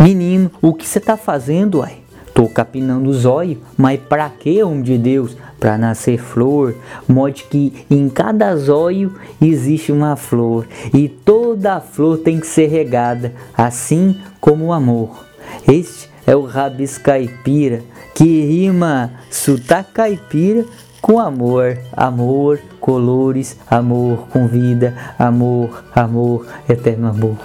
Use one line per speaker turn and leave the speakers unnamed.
Menino, o que você tá fazendo, uai? Tô capinando os olhos, mas pra que, homem de Deus? Pra nascer flor, mode que em cada zóio existe uma flor, e toda flor tem que ser regada, assim como o amor. Este é o rabis caipira, que rima sotaque caipira com amor, amor, colores, amor com vida, amor, amor, eterno amor.